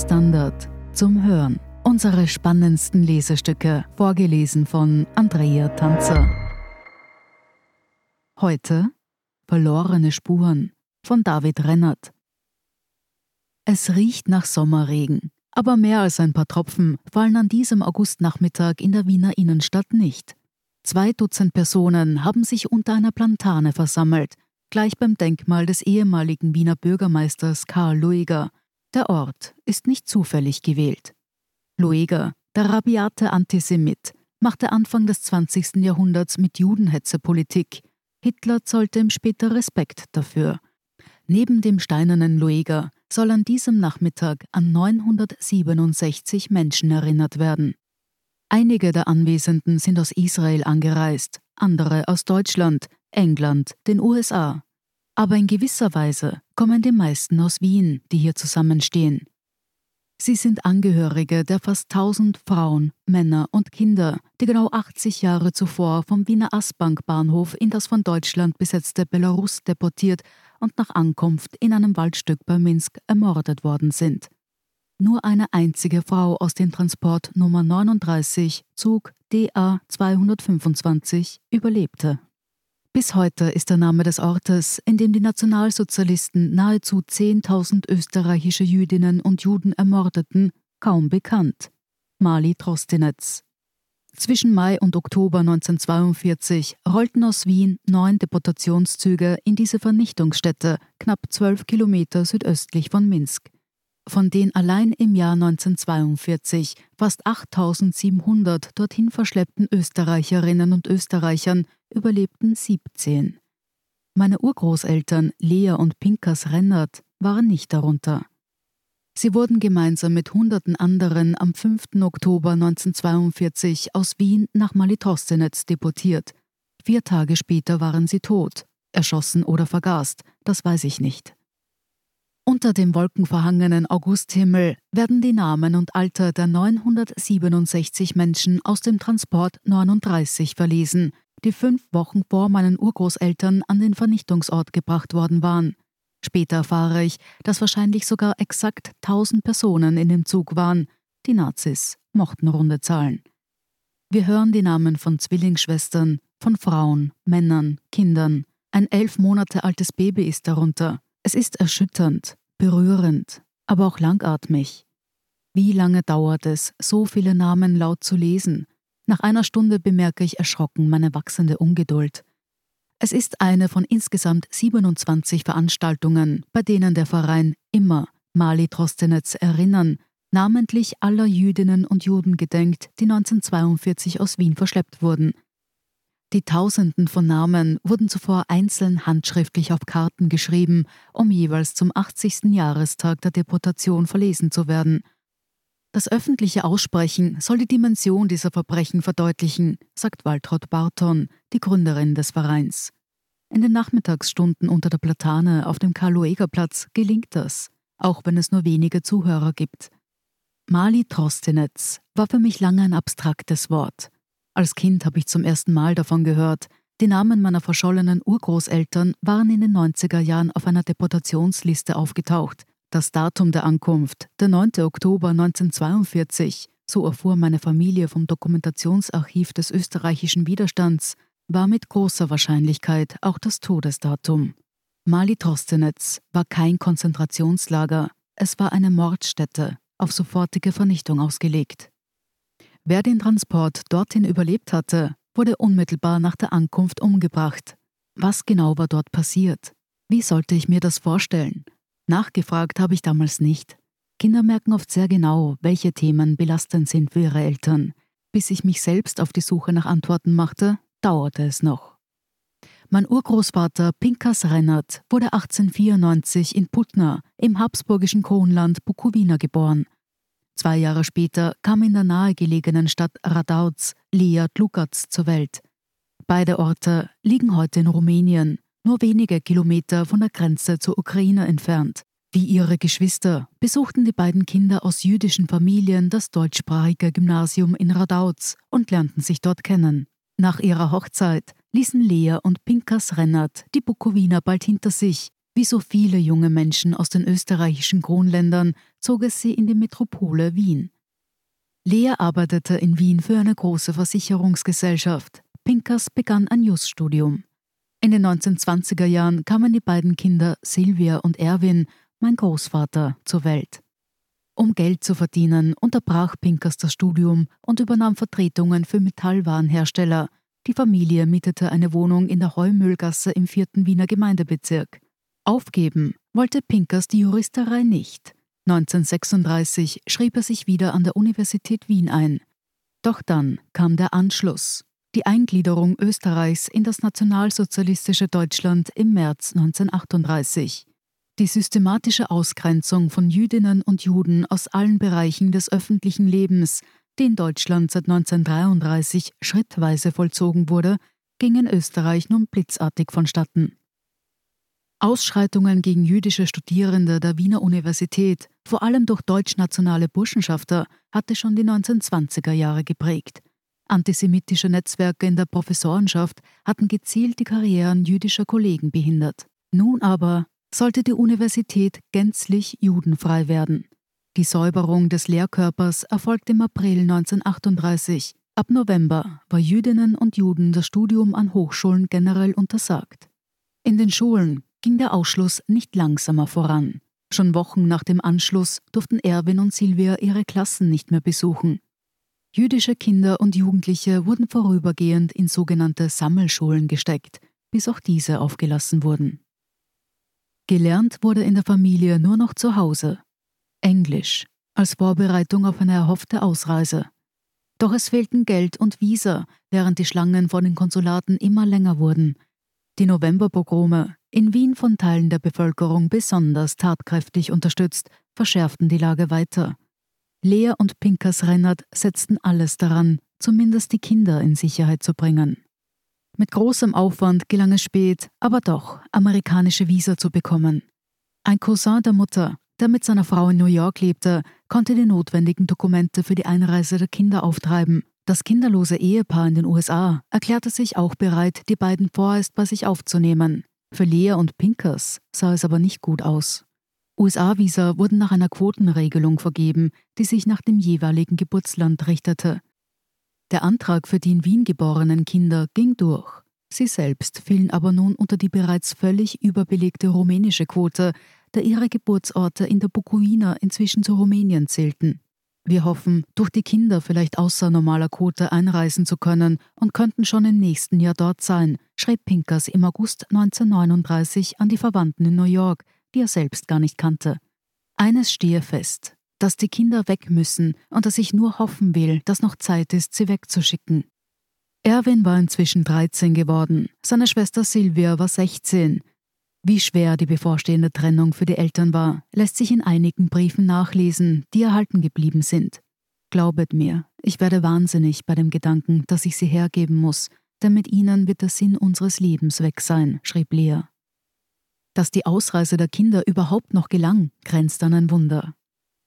Standard zum Hören. Unsere spannendsten Lesestücke, vorgelesen von Andrea Tanzer. Heute Verlorene Spuren von David Rennert. Es riecht nach Sommerregen, aber mehr als ein paar Tropfen fallen an diesem Augustnachmittag in der Wiener Innenstadt nicht. Zwei Dutzend Personen haben sich unter einer Plantane versammelt, gleich beim Denkmal des ehemaligen Wiener Bürgermeisters Karl Lueger. Der Ort ist nicht zufällig gewählt. Lueger, der rabiate Antisemit, machte Anfang des 20. Jahrhunderts mit Judenhetze Politik. Hitler zollte ihm später Respekt dafür. Neben dem steinernen Lueger soll an diesem Nachmittag an 967 Menschen erinnert werden. Einige der Anwesenden sind aus Israel angereist, andere aus Deutschland, England, den USA. Aber in gewisser Weise kommen die meisten aus Wien, die hier zusammenstehen. Sie sind Angehörige der fast 1000 Frauen, Männer und Kinder, die genau 80 Jahre zuvor vom Wiener Aßbank-Bahnhof in das von Deutschland besetzte Belarus deportiert und nach Ankunft in einem Waldstück bei Minsk ermordet worden sind. Nur eine einzige Frau aus dem Transport Nummer 39, Zug DA 225, überlebte. Bis heute ist der Name des Ortes, in dem die Nationalsozialisten nahezu 10.000 österreichische Jüdinnen und Juden ermordeten, kaum bekannt. Mali Trostinetz. Zwischen Mai und Oktober 1942 rollten aus Wien neun Deportationszüge in diese Vernichtungsstätte, knapp zwölf Kilometer südöstlich von Minsk von denen allein im Jahr 1942 fast 8700 dorthin verschleppten Österreicherinnen und Österreichern überlebten 17. Meine Urgroßeltern Lea und Pinkas Rennert waren nicht darunter. Sie wurden gemeinsam mit hunderten anderen am 5. Oktober 1942 aus Wien nach Malitostenetz deportiert. Vier Tage später waren sie tot, erschossen oder vergast, das weiß ich nicht. Unter dem wolkenverhangenen Augusthimmel werden die Namen und Alter der 967 Menschen aus dem Transport 39 verlesen, die fünf Wochen vor meinen Urgroßeltern an den Vernichtungsort gebracht worden waren. Später erfahre ich, dass wahrscheinlich sogar exakt 1000 Personen in dem Zug waren. Die Nazis mochten runde Zahlen. Wir hören die Namen von Zwillingsschwestern, von Frauen, Männern, Kindern. Ein elf Monate altes Baby ist darunter. Es ist erschütternd, berührend, aber auch langatmig. Wie lange dauert es, so viele Namen laut zu lesen? Nach einer Stunde bemerke ich erschrocken meine wachsende Ungeduld. Es ist eine von insgesamt 27 Veranstaltungen, bei denen der Verein immer Mali Trostenetz erinnern, namentlich aller Jüdinnen und Juden gedenkt, die 1942 aus Wien verschleppt wurden – die Tausenden von Namen wurden zuvor einzeln handschriftlich auf Karten geschrieben, um jeweils zum 80. Jahrestag der Deportation verlesen zu werden. Das öffentliche Aussprechen soll die Dimension dieser Verbrechen verdeutlichen, sagt Waltraud Barton, die Gründerin des Vereins. In den Nachmittagsstunden unter der Platane auf dem Karl-Lueger-Platz gelingt das, auch wenn es nur wenige Zuhörer gibt. Mali Trostenetz war für mich lange ein abstraktes Wort. Als Kind habe ich zum ersten Mal davon gehört. Die Namen meiner verschollenen Urgroßeltern waren in den 90er Jahren auf einer Deportationsliste aufgetaucht. Das Datum der Ankunft, der 9. Oktober 1942, so erfuhr meine Familie vom Dokumentationsarchiv des österreichischen Widerstands, war mit großer Wahrscheinlichkeit auch das Todesdatum. Mali Trostenetz war kein Konzentrationslager, es war eine Mordstätte, auf sofortige Vernichtung ausgelegt. Wer den Transport dorthin überlebt hatte, wurde unmittelbar nach der Ankunft umgebracht. Was genau war dort passiert? Wie sollte ich mir das vorstellen? Nachgefragt habe ich damals nicht. Kinder merken oft sehr genau, welche Themen belastend sind für ihre Eltern. Bis ich mich selbst auf die Suche nach Antworten machte, dauerte es noch. Mein Urgroßvater Pinkas Rennert wurde 1894 in Putna im habsburgischen Kronland Bukowina geboren Zwei Jahre später kam in der nahegelegenen Stadt Radauts Lia Tlukatz zur Welt. Beide Orte liegen heute in Rumänien, nur wenige Kilometer von der Grenze zur Ukraine entfernt. Wie ihre Geschwister besuchten die beiden Kinder aus jüdischen Familien das deutschsprachige Gymnasium in Radauts und lernten sich dort kennen. Nach ihrer Hochzeit ließen Lea und Pinkas Rennert die Bukowina bald hinter sich Wie so viele junge Menschen aus den österreichischen Kronländern zog es sie in die Metropole Wien. Lea arbeitete in Wien für eine große Versicherungsgesellschaft. Pinkers begann ein Jus-Studium. In den 1920er Jahren kamen die beiden Kinder Silvia und Erwin, mein Großvater, zur Welt. Um Geld zu verdienen, unterbrach Pinkers das Studium und übernahm Vertretungen für Metallwarenhersteller. Die Familie mietete eine Wohnung in der Heumühlgasse im vierten Wiener Gemeindebezirk. Aufgeben wollte Pinkers die Juristerei nicht. 1936 schrieb er sich wieder an der Universität Wien ein. Doch dann kam der Anschluss, die Eingliederung Österreichs in das nationalsozialistische Deutschland im März 1938. Die systematische Ausgrenzung von Jüdinnen und Juden aus allen Bereichen des öffentlichen Lebens, die in Deutschland seit 1933 schrittweise vollzogen wurde, ging in Österreich nun blitzartig vonstatten. Ausschreitungen gegen jüdische Studierende der Wiener Universität, vor allem durch deutschnationale Burschenschafter, hatte schon die 1920er Jahre geprägt. Antisemitische Netzwerke in der Professorenschaft hatten gezielt die Karrieren jüdischer Kollegen behindert. Nun aber sollte die Universität gänzlich judenfrei werden. Die Säuberung des Lehrkörpers erfolgte im April 1938. Ab November war Jüdinnen und Juden das Studium an Hochschulen generell untersagt. In den Schulen ging der Ausschluss nicht langsamer voran. Schon Wochen nach dem Anschluss durften Erwin und Silvia ihre Klassen nicht mehr besuchen. Jüdische Kinder und Jugendliche wurden vorübergehend in sogenannte Sammelschulen gesteckt, bis auch diese aufgelassen wurden. Gelernt wurde in der Familie nur noch zu Hause. Englisch, als Vorbereitung auf eine erhoffte Ausreise. Doch es fehlten Geld und Visa, während die Schlangen vor den Konsulaten immer länger wurden. Die Novemberpogrome, in Wien von Teilen der Bevölkerung besonders tatkräftig unterstützt, verschärften die Lage weiter. Lea und Pinkers Rennert setzten alles daran, zumindest die Kinder in Sicherheit zu bringen. Mit großem Aufwand gelang es spät, aber doch, amerikanische Visa zu bekommen. Ein Cousin der Mutter, der mit seiner Frau in New York lebte, konnte die notwendigen Dokumente für die Einreise der Kinder auftreiben. Das kinderlose Ehepaar in den USA erklärte sich auch bereit, die beiden vorerst bei sich aufzunehmen. Für Lea und Pinkers sah es aber nicht gut aus. USA-Visa wurden nach einer Quotenregelung vergeben, die sich nach dem jeweiligen Geburtsland richtete. Der Antrag für die in Wien geborenen Kinder ging durch. Sie selbst fielen aber nun unter die bereits völlig überbelegte rumänische Quote, da ihre Geburtsorte in der Bukowina inzwischen zu Rumänien zählten. Wir hoffen, durch die Kinder vielleicht außer normaler Quote einreisen zu können und könnten schon im nächsten Jahr dort sein, schrieb Pinkers im August 1939 an die Verwandten in New York, die er selbst gar nicht kannte. Eines stehe fest, dass die Kinder weg müssen und dass ich nur hoffen will, dass noch Zeit ist, sie wegzuschicken. Erwin war inzwischen 13 geworden, seine Schwester Silvia war 16. Wie schwer die bevorstehende Trennung für die Eltern war, lässt sich in einigen Briefen nachlesen, die erhalten geblieben sind. Glaubet mir, ich werde wahnsinnig bei dem Gedanken, dass ich sie hergeben muss, denn mit ihnen wird der Sinn unseres Lebens weg sein, schrieb Lea. Dass die Ausreise der Kinder überhaupt noch gelang, grenzt an ein Wunder.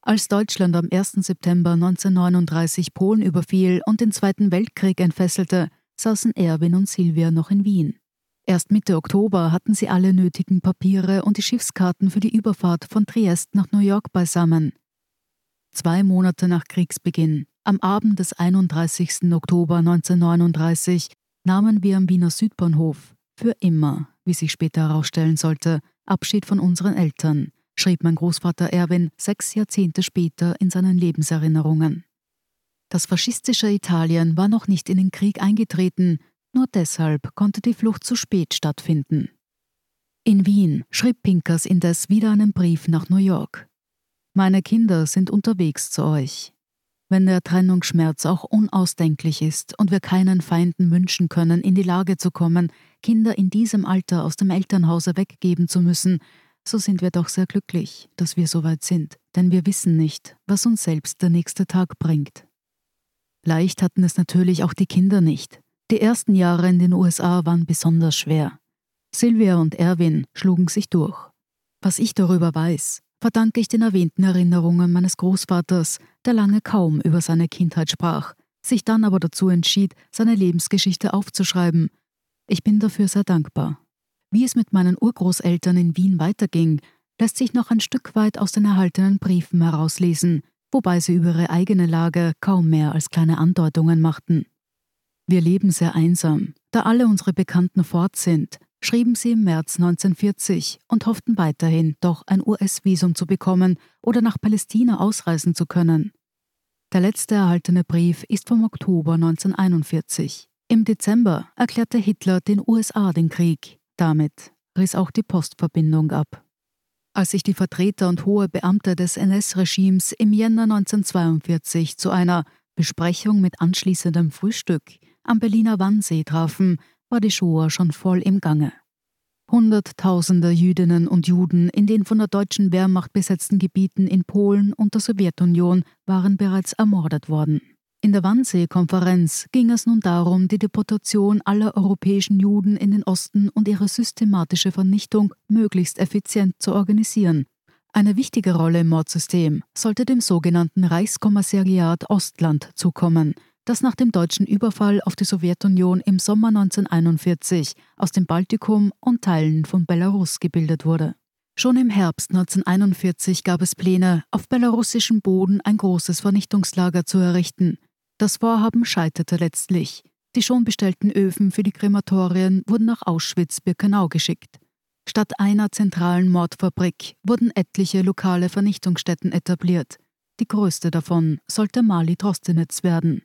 Als Deutschland am 1. September 1939 Polen überfiel und den Zweiten Weltkrieg entfesselte, saßen Erwin und Silvia noch in Wien. Erst Mitte Oktober hatten sie alle nötigen Papiere und die Schiffskarten für die Überfahrt von Triest nach New York beisammen. Zwei Monate nach Kriegsbeginn, am Abend des 31. Oktober 1939, nahmen wir am Wiener Südbahnhof für immer, wie sich später herausstellen sollte, Abschied von unseren Eltern, schrieb mein Großvater Erwin sechs Jahrzehnte später in seinen Lebenserinnerungen. Das faschistische Italien war noch nicht in den Krieg eingetreten, nur deshalb konnte die Flucht zu spät stattfinden. In Wien schrieb Pinkers indes wieder einen Brief nach New York. Meine Kinder sind unterwegs zu euch. Wenn der Trennungsschmerz auch unausdenklich ist und wir keinen Feinden wünschen können, in die Lage zu kommen, Kinder in diesem Alter aus dem Elternhause weggeben zu müssen, so sind wir doch sehr glücklich, dass wir so weit sind, denn wir wissen nicht, was uns selbst der nächste Tag bringt. Leicht hatten es natürlich auch die Kinder nicht. Die ersten Jahre in den USA waren besonders schwer. Sylvia und Erwin schlugen sich durch. Was ich darüber weiß, verdanke ich den erwähnten Erinnerungen meines Großvaters, der lange kaum über seine Kindheit sprach, sich dann aber dazu entschied, seine Lebensgeschichte aufzuschreiben. Ich bin dafür sehr dankbar. Wie es mit meinen Urgroßeltern in Wien weiterging, lässt sich noch ein Stück weit aus den erhaltenen Briefen herauslesen, wobei sie über ihre eigene Lage kaum mehr als kleine Andeutungen machten. Wir leben sehr einsam, da alle unsere Bekannten fort sind, schrieben sie im März 1940 und hofften weiterhin, doch ein US-Visum zu bekommen oder nach Palästina ausreisen zu können. Der letzte erhaltene Brief ist vom Oktober 1941. Im Dezember erklärte Hitler den USA den Krieg. Damit riss auch die Postverbindung ab. Als sich die Vertreter und hohe Beamte des NS-Regimes im Jänner 1942 zu einer Besprechung mit anschließendem Frühstück am Berliner Wannsee trafen, war die Shoah schon voll im Gange. Hunderttausende Jüdinnen und Juden in den von der deutschen Wehrmacht besetzten Gebieten in Polen und der Sowjetunion waren bereits ermordet worden. In der Wannsee-Konferenz ging es nun darum, die Deportation aller europäischen Juden in den Osten und ihre systematische Vernichtung möglichst effizient zu organisieren. Eine wichtige Rolle im Mordsystem sollte dem sogenannten Reichskommissariat Ostland zukommen, das nach dem deutschen Überfall auf die Sowjetunion im Sommer 1941 aus dem Baltikum und Teilen von Belarus gebildet wurde. Schon im Herbst 1941 gab es Pläne, auf belarussischem Boden ein großes Vernichtungslager zu errichten. Das Vorhaben scheiterte letztlich. Die schon bestellten Öfen für die Krematorien wurden nach Auschwitz-Birkenau geschickt. Statt einer zentralen Mordfabrik wurden etliche lokale Vernichtungsstätten etabliert. Die größte davon sollte Mali Drostenetz werden.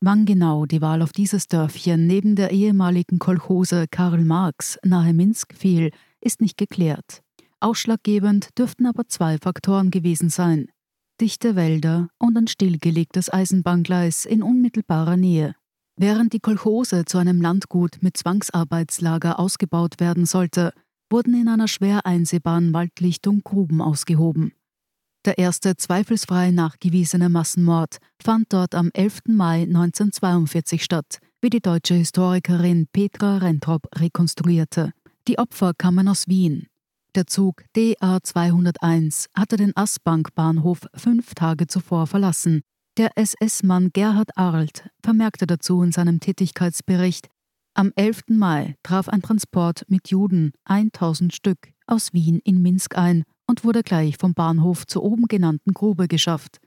Wann genau die Wahl auf dieses Dörfchen neben der ehemaligen Kolchose Karl Marx nahe Minsk fiel, ist nicht geklärt. Ausschlaggebend dürften aber zwei Faktoren gewesen sein. Dichte Wälder und ein stillgelegtes Eisenbahngleis in unmittelbarer Nähe. Während die Kolchose zu einem Landgut mit Zwangsarbeitslager ausgebaut werden sollte, wurden in einer schwer einsehbaren Waldlichtung Gruben ausgehoben. Der erste zweifelsfrei nachgewiesene Massenmord fand dort am 11. Mai 1942 statt, wie die deutsche Historikerin Petra Rentrop rekonstruierte. Die Opfer kamen aus Wien. Der Zug DA 201 hatte den Aßbank-Bahnhof fünf Tage zuvor verlassen. Der SS-Mann Gerhard Arlt vermerkte dazu in seinem Tätigkeitsbericht, am 11. Mai traf ein Transport mit Juden 1000 Stück aus Wien in Minsk ein und wurde gleich vom Bahnhof zur oben genannten Grube geschafft.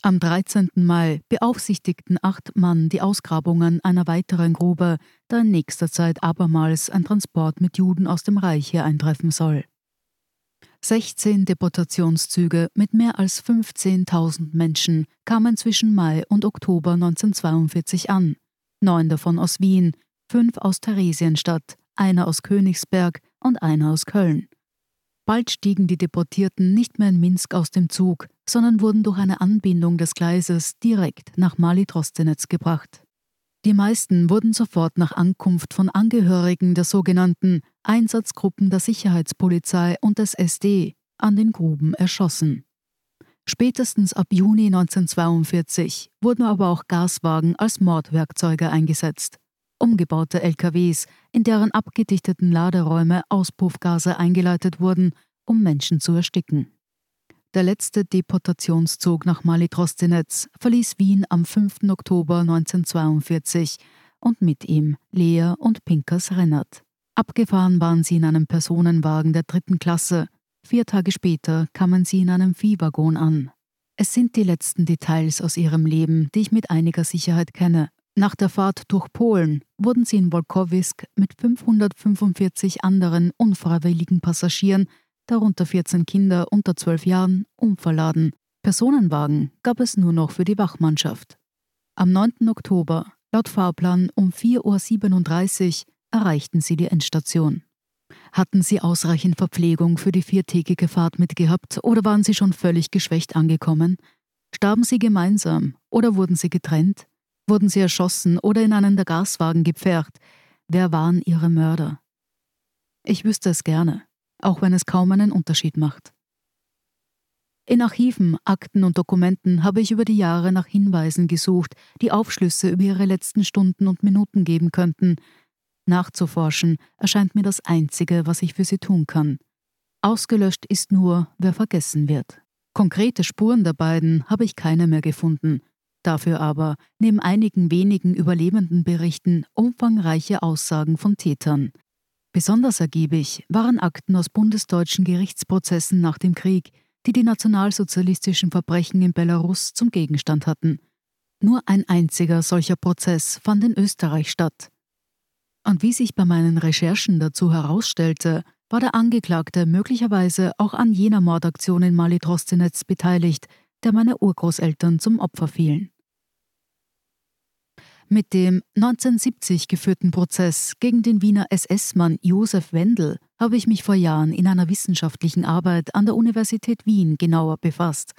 Am 13. Mai beaufsichtigten acht Mann die Ausgrabungen einer weiteren Grube, da in nächster Zeit abermals ein Transport mit Juden aus dem Reich hier eintreffen soll. 16 Deportationszüge mit mehr als 15.000 Menschen kamen zwischen Mai und Oktober 1942 an, neun davon aus Wien, fünf aus Theresienstadt, einer aus Königsberg und einer aus Köln. Bald stiegen die Deportierten nicht mehr in Minsk aus dem Zug, sondern wurden durch eine Anbindung des Gleises direkt nach Mali Trostenetz gebracht. Die meisten wurden sofort nach Ankunft von Angehörigen der sogenannten Einsatzgruppen der Sicherheitspolizei und des SD an den Gruben erschossen. Spätestens ab Juni 1942 wurden aber auch Gaswagen als Mordwerkzeuge eingesetzt. Umgebaute LKWs, in deren abgedichteten Laderäume Auspuffgase eingeleitet wurden, um Menschen zu ersticken. Der letzte Deportationszug nach Mali-Trostenetz verließ Wien am 5. Oktober 1942 und mit ihm Lea und Pinkers Rennert. Abgefahren waren sie in einem Personenwagen der dritten Klasse. Vier Tage später kamen sie in einem Viehwaggon an. Es sind die letzten Details aus ihrem Leben, die ich mit einiger Sicherheit kenne nach der Fahrt durch Polen wurden sie in Wolkowisk mit 545 anderen unfreiwilligen Passagieren, darunter 14 Kinder unter 12 Jahren, umverladen. Personenwagen gab es nur noch für die Wachmannschaft. Am 9. Oktober, laut Fahrplan um 4.37 Uhr, erreichten sie die Endstation. Hatten sie ausreichend Verpflegung für die viertägige Fahrt mitgehabt oder waren sie schon völlig geschwächt angekommen? Starben sie gemeinsam oder wurden sie getrennt? Wurden sie erschossen oder in einen der Gaswagen gepfercht? Wer waren ihre Mörder? Ich wüsste es gerne, auch wenn es kaum einen Unterschied macht. In Archiven, Akten und Dokumenten habe ich über die Jahre nach Hinweisen gesucht, die Aufschlüsse über ihre letzten Stunden und Minuten geben könnten. Nachzuforschen erscheint mir das Einzige, was ich für sie tun kann. Ausgelöscht ist nur, wer vergessen wird. Konkrete Spuren der beiden habe ich keine mehr gefunden. Dafür aber, neben einigen wenigen überlebenden Berichten, umfangreiche Aussagen von Tätern. Besonders ergiebig waren Akten aus bundesdeutschen Gerichtsprozessen nach dem Krieg, die die nationalsozialistischen Verbrechen in Belarus zum Gegenstand hatten. Nur ein einziger solcher Prozess fand in Österreich statt. Und wie sich bei meinen Recherchen dazu herausstellte, war der Angeklagte möglicherweise auch an jener Mordaktion in Mali Trostinetz beteiligt, der meine Urgroßeltern zum Opfer fielen. Mit dem 1970 geführten Prozess gegen den Wiener SS-Mann Josef Wendel habe ich mich vor Jahren in einer wissenschaftlichen Arbeit an der Universität Wien genauer befasst.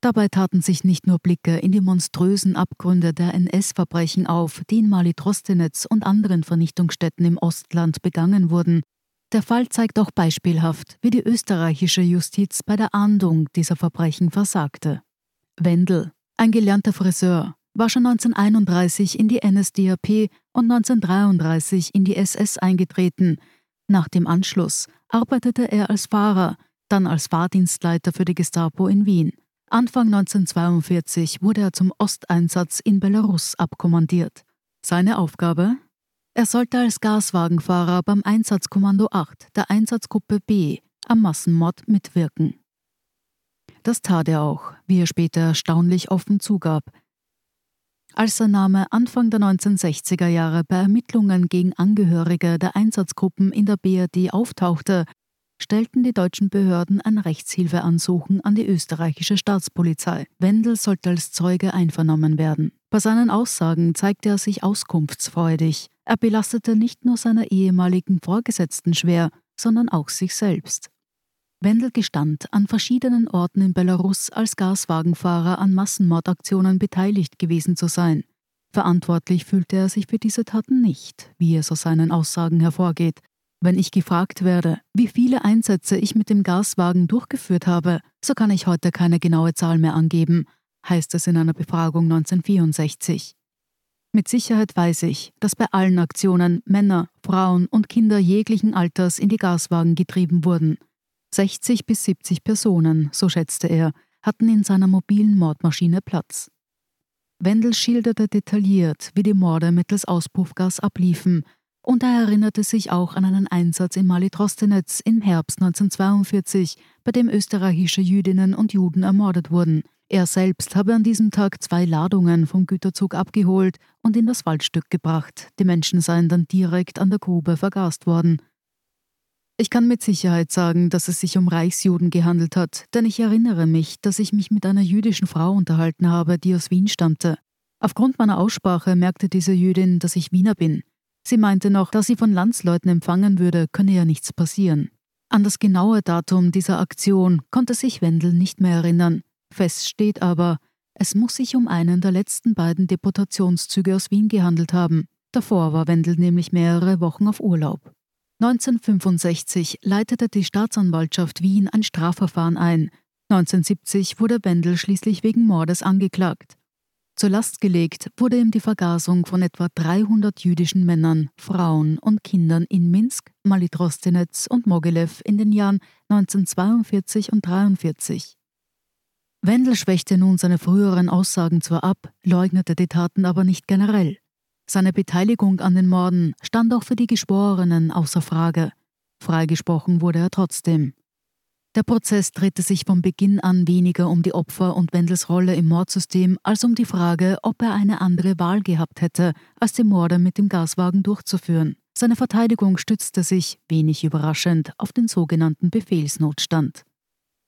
Dabei taten sich nicht nur Blicke in die monströsen Abgründe der NS-Verbrechen auf, die in Mali Trostenetz und anderen Vernichtungsstätten im Ostland begangen wurden. Der Fall zeigt auch beispielhaft, wie die österreichische Justiz bei der Ahndung dieser Verbrechen versagte. Wendel, ein gelernter Friseur, war schon 1931 in die NSDAP und 1933 in die SS eingetreten. Nach dem Anschluss arbeitete er als Fahrer, dann als Fahrdienstleiter für die Gestapo in Wien. Anfang 1942 wurde er zum Osteinsatz in Belarus abkommandiert. Seine Aufgabe? Er sollte als Gaswagenfahrer beim Einsatzkommando 8 der Einsatzgruppe B am Massenmord mitwirken. Das tat er auch, wie er später erstaunlich offen zugab. Als sein Name Anfang der 1960er Jahre bei Ermittlungen gegen Angehörige der Einsatzgruppen in der BRD auftauchte, stellten die deutschen Behörden ein Rechtshilfeansuchen an die österreichische Staatspolizei. Wendel sollte als Zeuge einvernommen werden. Bei seinen Aussagen zeigte er sich auskunftsfreudig. Er belastete nicht nur seine ehemaligen Vorgesetzten schwer, sondern auch sich selbst. Wendel gestand, an verschiedenen Orten in Belarus als Gaswagenfahrer an Massenmordaktionen beteiligt gewesen zu sein. Verantwortlich fühlte er sich für diese Taten nicht, wie es aus seinen Aussagen hervorgeht. Wenn ich gefragt werde, wie viele Einsätze ich mit dem Gaswagen durchgeführt habe, so kann ich heute keine genaue Zahl mehr angeben, heißt es in einer Befragung 1964. Mit Sicherheit weiß ich, dass bei allen Aktionen Männer, Frauen und Kinder jeglichen Alters in die Gaswagen getrieben wurden. 60 bis 70 Personen, so schätzte er, hatten in seiner mobilen Mordmaschine Platz. Wendel schilderte detailliert, wie die Morde mittels Auspuffgas abliefen, und er erinnerte sich auch an einen Einsatz in Mali Trostenetz im Herbst 1942, bei dem österreichische Jüdinnen und Juden ermordet wurden. Er selbst habe an diesem Tag zwei Ladungen vom Güterzug abgeholt und in das Waldstück gebracht. Die Menschen seien dann direkt an der Grube vergast worden. Ich kann mit Sicherheit sagen, dass es sich um Reichsjuden gehandelt hat, denn ich erinnere mich, dass ich mich mit einer jüdischen Frau unterhalten habe, die aus Wien stammte. Aufgrund meiner Aussprache merkte diese Jüdin, dass ich Wiener bin. Sie meinte noch, dass sie von Landsleuten empfangen würde, könne ja nichts passieren. An das genaue Datum dieser Aktion konnte sich Wendel nicht mehr erinnern. Fest steht aber, es muss sich um einen der letzten beiden Deportationszüge aus Wien gehandelt haben. Davor war Wendel nämlich mehrere Wochen auf Urlaub. 1965 leitete die Staatsanwaltschaft Wien ein Strafverfahren ein. 1970 wurde Wendel schließlich wegen Mordes angeklagt. Zur Last gelegt wurde ihm die Vergasung von etwa 300 jüdischen Männern, Frauen und Kindern in Minsk, Malitrostinetz und Mogilev in den Jahren 1942 und 1943. Wendel schwächte nun seine früheren Aussagen zwar ab, leugnete die Taten aber nicht generell. Seine Beteiligung an den Morden stand auch für die Geschworenen außer Frage. Freigesprochen wurde er trotzdem. Der Prozess drehte sich von Beginn an weniger um die Opfer und Wendels Rolle im Mordsystem als um die Frage, ob er eine andere Wahl gehabt hätte, als die Morde mit dem Gaswagen durchzuführen. Seine Verteidigung stützte sich, wenig überraschend, auf den sogenannten Befehlsnotstand.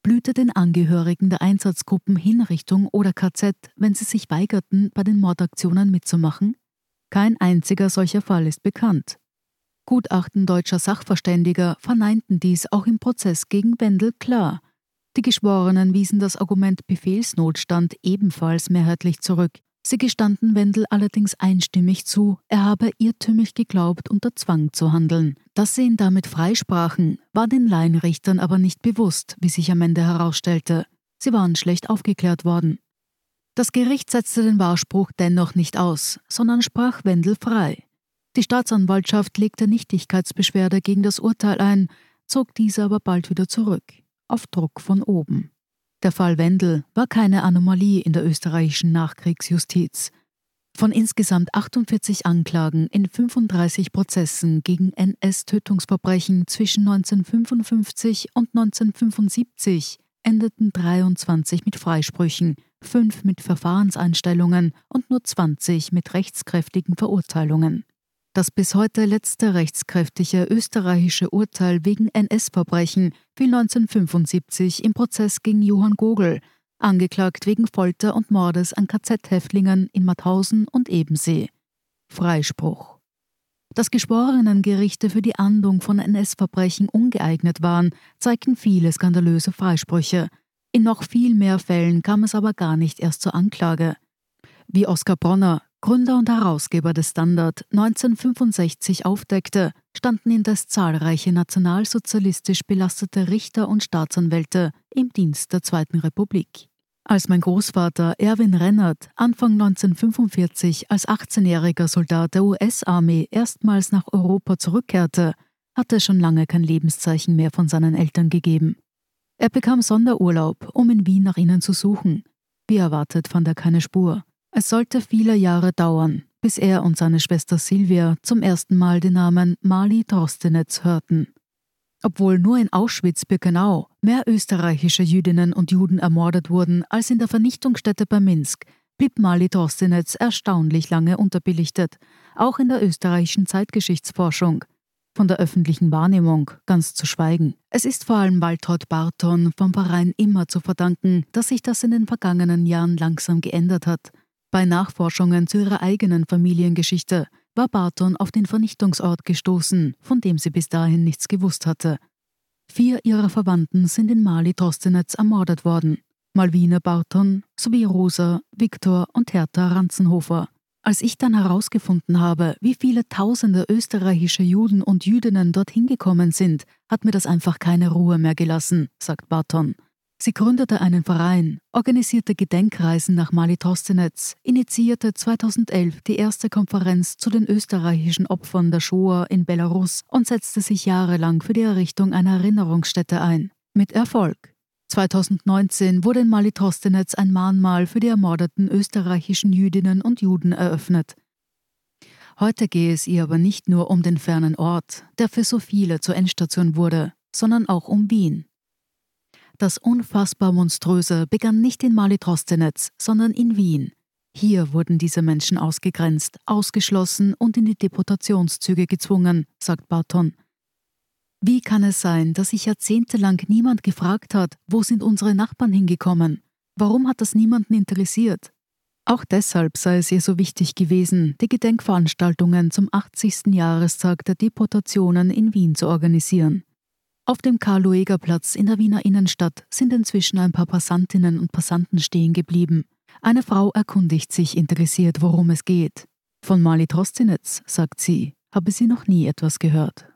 Blühte den Angehörigen der Einsatzgruppen Hinrichtung oder KZ, wenn sie sich weigerten, bei den Mordaktionen mitzumachen? Kein einziger solcher Fall ist bekannt. Gutachten deutscher Sachverständiger verneinten dies auch im Prozess gegen Wendel klar. Die Geschworenen wiesen das Argument Befehlsnotstand ebenfalls mehrheitlich zurück. Sie gestanden Wendel allerdings einstimmig zu, er habe irrtümlich geglaubt, unter Zwang zu handeln. Dass sie ihn damit freisprachen, war den Laienrichtern aber nicht bewusst, wie sich am Ende herausstellte. Sie waren schlecht aufgeklärt worden. Das Gericht setzte den Wahrspruch dennoch nicht aus, sondern sprach Wendel frei. Die Staatsanwaltschaft legte Nichtigkeitsbeschwerde gegen das Urteil ein, zog diese aber bald wieder zurück, auf Druck von oben. Der Fall Wendel war keine Anomalie in der österreichischen Nachkriegsjustiz. Von insgesamt 48 Anklagen in 35 Prozessen gegen NS-Tötungsverbrechen zwischen 1955 und 1975 endeten 23 mit Freisprüchen, 5 mit Verfahrenseinstellungen und nur 20 mit rechtskräftigen Verurteilungen. Das bis heute letzte rechtskräftige österreichische Urteil wegen NS-Verbrechen fiel 1975 im Prozess gegen Johann Gogel, angeklagt wegen Folter und Mordes an KZ-Häftlingen in Mauthausen und Ebensee. Freispruch. Dass Geschworenengerichte für die Ahndung von NS-Verbrechen ungeeignet waren, zeigten viele skandalöse Freisprüche. In noch viel mehr Fällen kam es aber gar nicht erst zur Anklage. Wie Oskar Bronner, Gründer und Herausgeber des Standard, 1965 aufdeckte, standen indes zahlreiche nationalsozialistisch belastete Richter und Staatsanwälte im Dienst der Zweiten Republik. Als mein Großvater Erwin Rennert Anfang 1945 als 18-jähriger Soldat der US-Armee erstmals nach Europa zurückkehrte, hatte es schon lange kein Lebenszeichen mehr von seinen Eltern gegeben. Er bekam Sonderurlaub, um in Wien nach ihnen zu suchen. Wie erwartet fand er keine Spur. Es sollte viele Jahre dauern, bis er und seine Schwester Silvia zum ersten Mal den Namen Mali Drostenetz hörten. Obwohl nur in Auschwitz-Birkenau mehr österreichische Jüdinnen und Juden ermordet wurden als in der Vernichtungsstätte bei Minsk, blieb Mali Drostenetz erstaunlich lange unterbelichtet, auch in der österreichischen Zeitgeschichtsforschung. Von der öffentlichen Wahrnehmung ganz zu schweigen. Es ist vor allem Waltraud Barton vom Verein immer zu verdanken, dass sich das in den vergangenen Jahren langsam geändert hat. Bei Nachforschungen zu ihrer eigenen Familiengeschichte war Barton auf den Vernichtungsort gestoßen, von dem sie bis dahin nichts gewusst hatte. Vier ihrer Verwandten sind in Mali Trostenetz ermordet worden. Malvine Barton sowie Rosa, Viktor und Hertha Ranzenhofer. Als ich dann herausgefunden habe, wie viele tausende österreichische Juden und Jüdinnen dorthin gekommen sind, hat mir das einfach keine Ruhe mehr gelassen, sagt Barton. Sie gründete einen Verein, organisierte Gedenkreisen nach Mali Trostenetz, initiierte 2011 die erste Konferenz zu den österreichischen Opfern der Shoah in Belarus und setzte sich jahrelang für die Errichtung einer Erinnerungsstätte ein. Mit Erfolg. 2019 wurde in Mali Trostenetz ein Mahnmal für die ermordeten österreichischen Jüdinnen und Juden eröffnet. Heute gehe es ihr aber nicht nur um den fernen Ort, der für so viele zur Endstation wurde, sondern auch um Wien. Das unfassbar Monströse begann nicht in Mali Trostenetz, sondern in Wien. Hier wurden diese Menschen ausgegrenzt, ausgeschlossen und in die Deportationszüge gezwungen, sagt Barton. Wie kann es sein, dass sich jahrzehntelang niemand gefragt hat, wo sind unsere Nachbarn hingekommen? Warum hat das niemanden interessiert? Auch deshalb sei es ihr so wichtig gewesen, die Gedenkveranstaltungen zum 80. Jahrestag der Deportationen in Wien zu organisieren. Auf dem Karl-Lueger-Platz in der Wiener Innenstadt sind inzwischen ein paar Passantinnen und Passanten stehen geblieben. Eine Frau erkundigt sich interessiert, worum es geht. Von Mali Trostinetz, sagt sie, habe sie noch nie etwas gehört.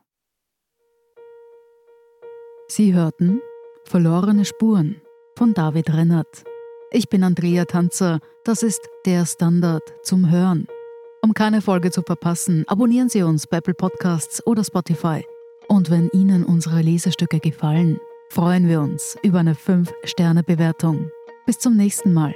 Sie hörten Verlorene Spuren von David Rennert. Ich bin Andrea Tanzer, das ist der Standard zum Hören. Um keine Folge zu verpassen, abonnieren Sie uns bei Apple Podcasts oder Spotify. Und wenn Ihnen unsere Lesestücke gefallen, freuen wir uns über eine 5-Sterne-Bewertung. Bis zum nächsten Mal.